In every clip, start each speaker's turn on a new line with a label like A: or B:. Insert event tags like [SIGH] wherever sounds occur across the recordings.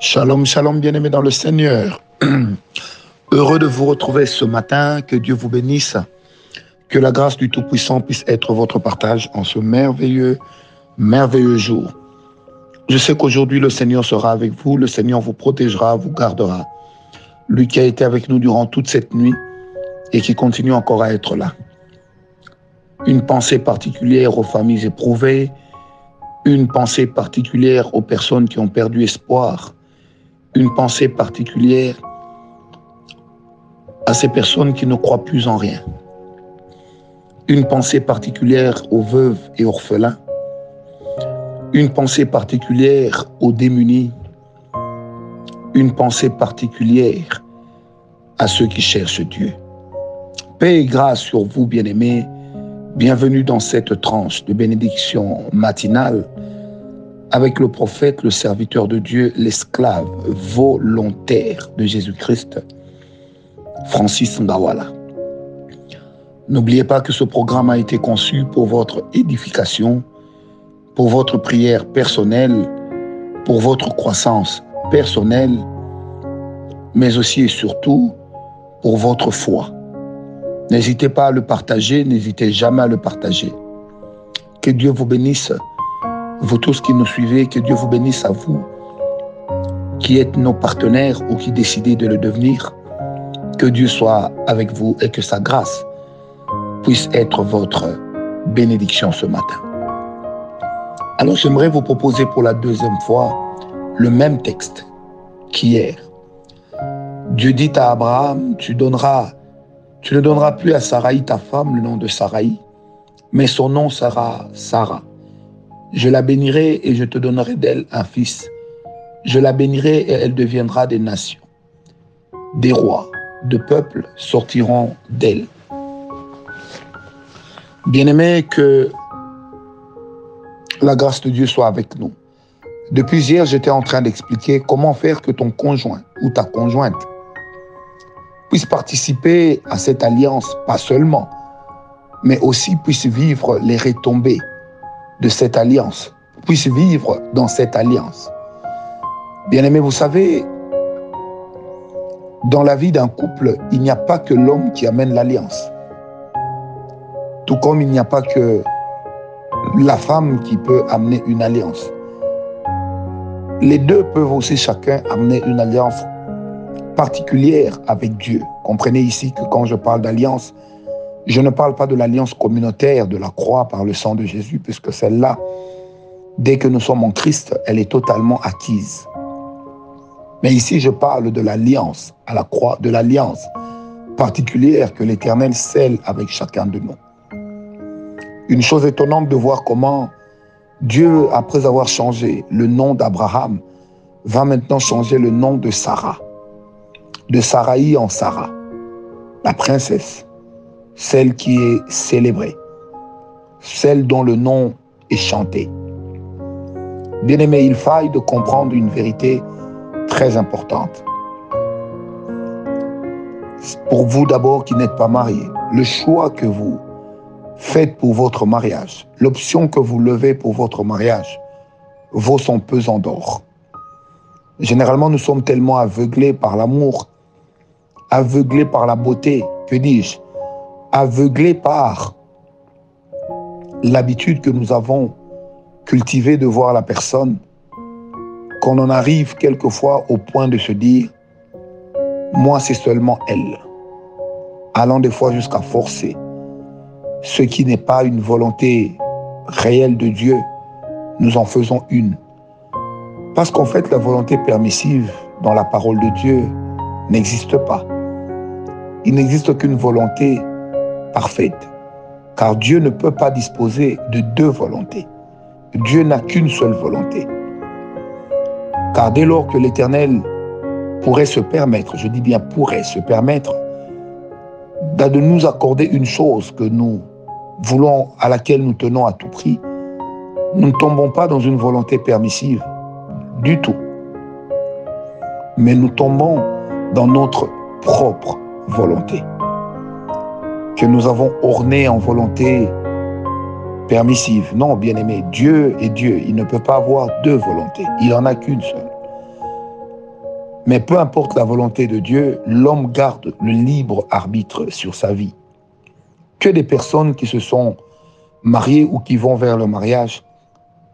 A: Shalom, shalom, bien-aimés dans le Seigneur. [CLEARS THROAT] Heureux de vous retrouver ce matin. Que Dieu vous bénisse. Que la grâce du Tout-Puissant puisse être votre partage en ce merveilleux, merveilleux jour. Je sais qu'aujourd'hui le Seigneur sera avec vous. Le Seigneur vous protégera, vous gardera. Lui qui a été avec nous durant toute cette nuit et qui continue encore à être là. Une pensée particulière aux familles éprouvées, une pensée particulière aux personnes qui ont perdu espoir, une pensée particulière à ces personnes qui ne croient plus en rien, une pensée particulière aux veuves et orphelins, une pensée particulière aux démunis, une pensée particulière à ceux qui cherchent Dieu. Paix et grâce sur vous, bien-aimés. Bienvenue dans cette tranche de bénédiction matinale avec le prophète, le serviteur de Dieu, l'esclave volontaire de Jésus-Christ, Francis Ngawala. N'oubliez pas que ce programme a été conçu pour votre édification, pour votre prière personnelle, pour votre croissance personnelle, mais aussi et surtout pour votre foi. N'hésitez pas à le partager, n'hésitez jamais à le partager. Que Dieu vous bénisse vous tous qui nous suivez, que Dieu vous bénisse à vous, qui êtes nos partenaires ou qui décidez de le devenir. Que Dieu soit avec vous et que sa grâce puisse être votre bénédiction ce matin. Alors j'aimerais vous proposer pour la deuxième fois le même texte qu'hier. Dieu dit à Abraham, tu ne donneras plus à Sarai ta femme le nom de Sarai, mais son nom sera Sarah. Je la bénirai et je te donnerai d'elle un fils. Je la bénirai et elle deviendra des nations. Des rois, de peuples sortiront d'elle. Bien-aimé, que la grâce de Dieu soit avec nous. Depuis hier, j'étais en train d'expliquer comment faire que ton conjoint ou ta conjointe puisse participer à cette alliance, pas seulement, mais aussi puisse vivre les retombées de cette alliance, puisse vivre dans cette alliance. Bien-aimé, vous savez, dans la vie d'un couple, il n'y a pas que l'homme qui amène l'alliance. Tout comme il n'y a pas que la femme qui peut amener une alliance. Les deux peuvent aussi chacun amener une alliance particulière avec Dieu. Comprenez ici que quand je parle d'alliance, je ne parle pas de l'alliance communautaire de la croix par le sang de Jésus, puisque celle-là, dès que nous sommes en Christ, elle est totalement acquise. Mais ici, je parle de l'alliance à la croix, de l'alliance particulière que l'Éternel scelle avec chacun de nous. Une chose étonnante de voir comment Dieu, après avoir changé le nom d'Abraham, va maintenant changer le nom de Sarah, de Sarai en Sarah, la princesse celle qui est célébrée, celle dont le nom est chanté. Bien-aimé, il faille de comprendre une vérité très importante. Pour vous d'abord qui n'êtes pas mariés, le choix que vous faites pour votre mariage, l'option que vous levez pour votre mariage, vaut son pesant d'or. Généralement, nous sommes tellement aveuglés par l'amour, aveuglés par la beauté, que dis-je, aveuglés par l'habitude que nous avons cultivée de voir la personne, qu'on en arrive quelquefois au point de se dire, moi c'est seulement elle, allant des fois jusqu'à forcer, ce qui n'est pas une volonté réelle de Dieu, nous en faisons une. Parce qu'en fait, la volonté permissive dans la parole de Dieu n'existe pas. Il n'existe qu'une volonté parfaite, car Dieu ne peut pas disposer de deux volontés. Dieu n'a qu'une seule volonté. Car dès lors que l'Éternel pourrait se permettre, je dis bien pourrait se permettre, de nous accorder une chose que nous voulons, à laquelle nous tenons à tout prix, nous ne tombons pas dans une volonté permissive du tout. Mais nous tombons dans notre propre volonté que nous avons orné en volonté permissive. Non, bien-aimé, Dieu est Dieu. Il ne peut pas avoir deux volontés. Il n'en a qu'une seule. Mais peu importe la volonté de Dieu, l'homme garde le libre arbitre sur sa vie. Que des personnes qui se sont mariées ou qui vont vers le mariage,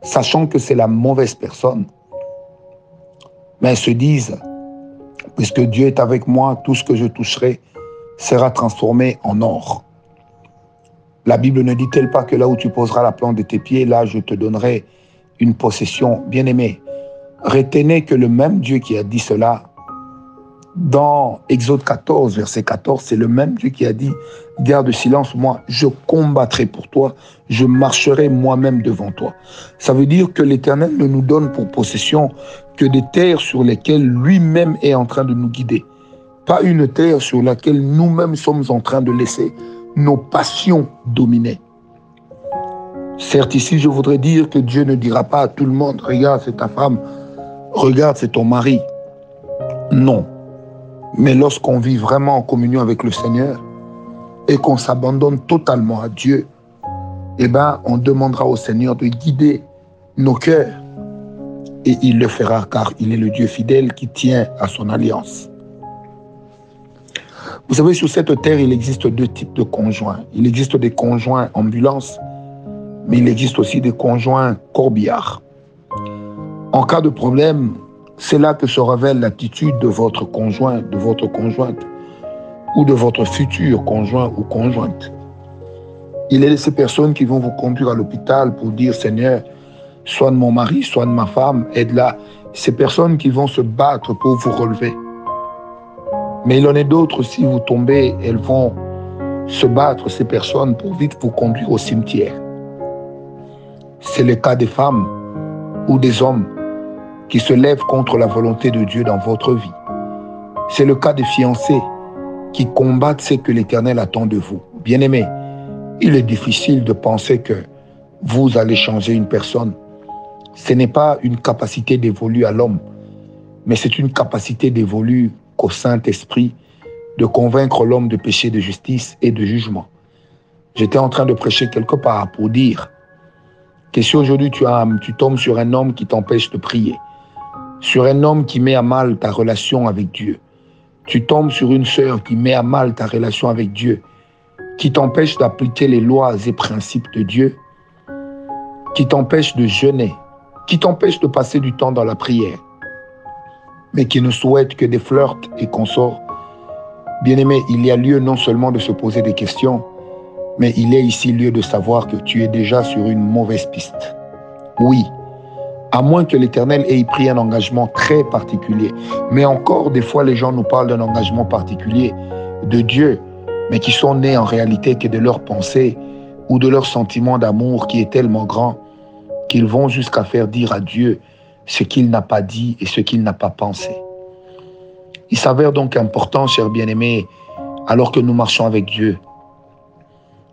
A: sachant que c'est la mauvaise personne, mais se disent, puisque Dieu est avec moi, tout ce que je toucherai sera transformé en or. La Bible ne dit-elle pas que là où tu poseras la plante de tes pieds, là je te donnerai une possession bien-aimée? Retenez que le même Dieu qui a dit cela, dans Exode 14, verset 14, c'est le même Dieu qui a dit, garde silence, moi, je combattrai pour toi, je marcherai moi-même devant toi. Ça veut dire que l'Éternel ne nous donne pour possession que des terres sur lesquelles lui-même est en train de nous guider. Pas une terre sur laquelle nous-mêmes sommes en train de laisser nos passions dominer. Certes, ici, je voudrais dire que Dieu ne dira pas à tout le monde, regarde, c'est ta femme, regarde, c'est ton mari. Non. Mais lorsqu'on vit vraiment en communion avec le Seigneur et qu'on s'abandonne totalement à Dieu, eh ben, on demandera au Seigneur de guider nos cœurs. Et il le fera car il est le Dieu fidèle qui tient à son alliance. Vous savez, sur cette terre, il existe deux types de conjoints. Il existe des conjoints ambulance, mais il existe aussi des conjoints corbillards. En cas de problème, c'est là que se révèle l'attitude de votre conjoint, de votre conjointe, ou de votre futur conjoint ou conjointe. Il est de ces personnes qui vont vous conduire à l'hôpital pour dire Seigneur, soigne mon mari, soigne ma femme, aide-la. Ces personnes qui vont se battre pour vous relever. Mais il en est d'autres, si vous tombez, elles vont se battre, ces personnes, pour vite vous conduire au cimetière. C'est le cas des femmes ou des hommes qui se lèvent contre la volonté de Dieu dans votre vie. C'est le cas des fiancés qui combattent ce que l'Éternel attend de vous. Bien-aimés, il est difficile de penser que vous allez changer une personne. Ce n'est pas une capacité dévolue à l'homme, mais c'est une capacité dévolue qu'au Saint-Esprit de convaincre l'homme de péché, de justice et de jugement. J'étais en train de prêcher quelque part pour dire que si aujourd'hui tu, tu tombes sur un homme qui t'empêche de prier, sur un homme qui met à mal ta relation avec Dieu. Tu tombes sur une sœur qui met à mal ta relation avec Dieu, qui t'empêche d'appliquer les lois et principes de Dieu, qui t'empêche de jeûner, qui t'empêche de passer du temps dans la prière, mais qui ne souhaite que des flirts et consorts. Bien-aimé, il y a lieu non seulement de se poser des questions, mais il est ici lieu de savoir que tu es déjà sur une mauvaise piste. Oui, à moins que l'Éternel ait pris un engagement très particulier. Mais encore, des fois, les gens nous parlent d'un engagement particulier de Dieu, mais qui sont nés en réalité que de leurs pensées ou de leur sentiment d'amour qui est tellement grand qu'ils vont jusqu'à faire dire à Dieu ce qu'il n'a pas dit et ce qu'il n'a pas pensé. Il s'avère donc important, chers bien-aimés, alors que nous marchons avec Dieu,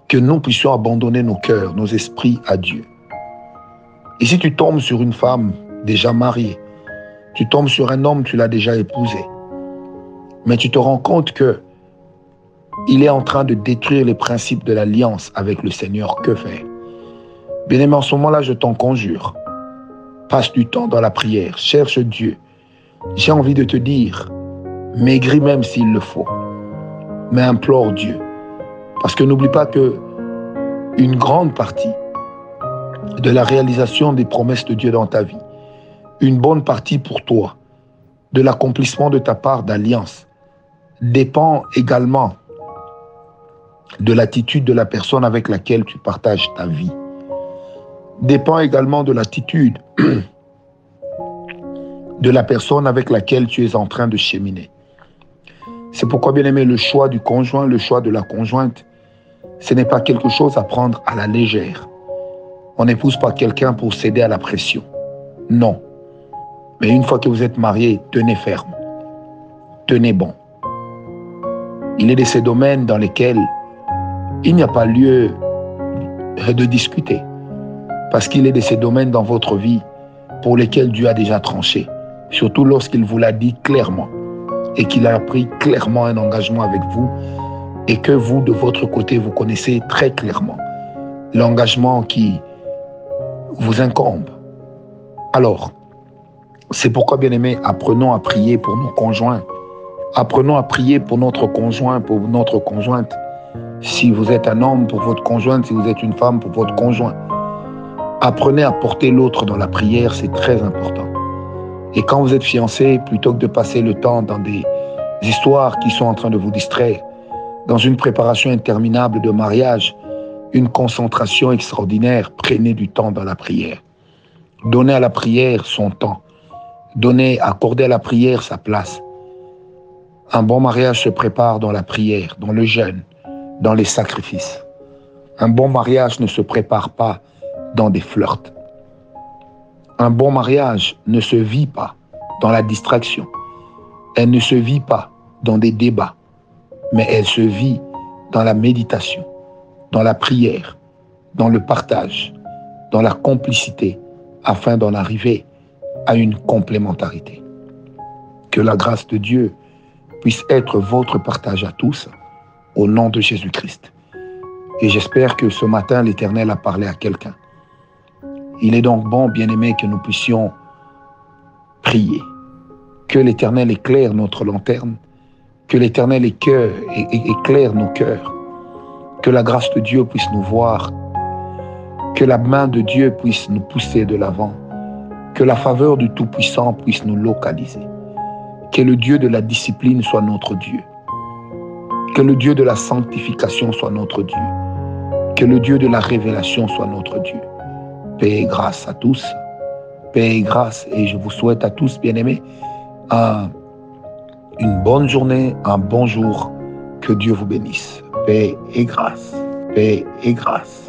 A: que nous puissions abandonner nos cœurs, nos esprits à Dieu. Et si tu tombes sur une femme déjà mariée, tu tombes sur un homme, tu l'as déjà épousé, mais tu te rends compte que il est en train de détruire les principes de l'alliance avec le Seigneur, que faire? Bien aimé, en ce moment-là, je t'en conjure. Passe du temps dans la prière, cherche Dieu. J'ai envie de te dire, maigris même s'il le faut, mais implore Dieu. Parce que n'oublie pas que une grande partie de la réalisation des promesses de Dieu dans ta vie. Une bonne partie pour toi de l'accomplissement de ta part d'alliance dépend également de l'attitude de la personne avec laquelle tu partages ta vie. Dépend également de l'attitude de la personne avec laquelle tu es en train de cheminer. C'est pourquoi, bien aimé, le choix du conjoint, le choix de la conjointe, ce n'est pas quelque chose à prendre à la légère. On n'épouse pas quelqu'un pour céder à la pression. Non. Mais une fois que vous êtes marié, tenez ferme. Tenez bon. Il est de ces domaines dans lesquels il n'y a pas lieu de discuter. Parce qu'il est de ces domaines dans votre vie pour lesquels Dieu a déjà tranché. Surtout lorsqu'il vous l'a dit clairement et qu'il a pris clairement un engagement avec vous et que vous, de votre côté, vous connaissez très clairement l'engagement qui vous incombe. Alors, C'est pourquoi, bien aimé, apprenons à prier pour nos conjoints. Apprenons à prier pour notre conjoint, pour notre conjointe. Si vous êtes un homme, pour votre conjointe, si vous êtes une femme, pour votre conjoint. Apprenez à porter l'autre dans la prière, c'est très important. Et quand vous êtes fiancé, plutôt que de passer le temps dans des histoires qui sont en train de vous distraire, dans une préparation interminable de mariage, une concentration extraordinaire, prenez du temps dans la prière. Donnez à la prière son temps. Donnez, accordez à la prière sa place. Un bon mariage se prépare dans la prière, dans le jeûne, dans les sacrifices. Un bon mariage ne se prépare pas dans des flirts. Un bon mariage ne se vit pas dans la distraction. Elle ne se vit pas dans des débats, mais elle se vit dans la méditation, dans la prière, dans le partage, dans la complicité, afin d'en arriver à une complémentarité. Que la grâce de Dieu puisse être votre partage à tous, au nom de Jésus-Christ. Et j'espère que ce matin, l'Éternel a parlé à quelqu'un. Il est donc bon, bien-aimé, que nous puissions prier. Que l'Éternel éclaire notre lanterne. Que l'Éternel éclaire nos cœurs. Que la grâce de Dieu puisse nous voir. Que la main de Dieu puisse nous pousser de l'avant. Que la faveur du Tout-Puissant puisse nous localiser. Que le Dieu de la discipline soit notre Dieu. Que le Dieu de la sanctification soit notre Dieu. Que le Dieu de la révélation soit notre Dieu. Paix et grâce à tous. Paix et grâce. Et je vous souhaite à tous, bien-aimés, une bonne journée, un bon jour. Que Dieu vous bénisse. Paix et grâce. Paix et grâce.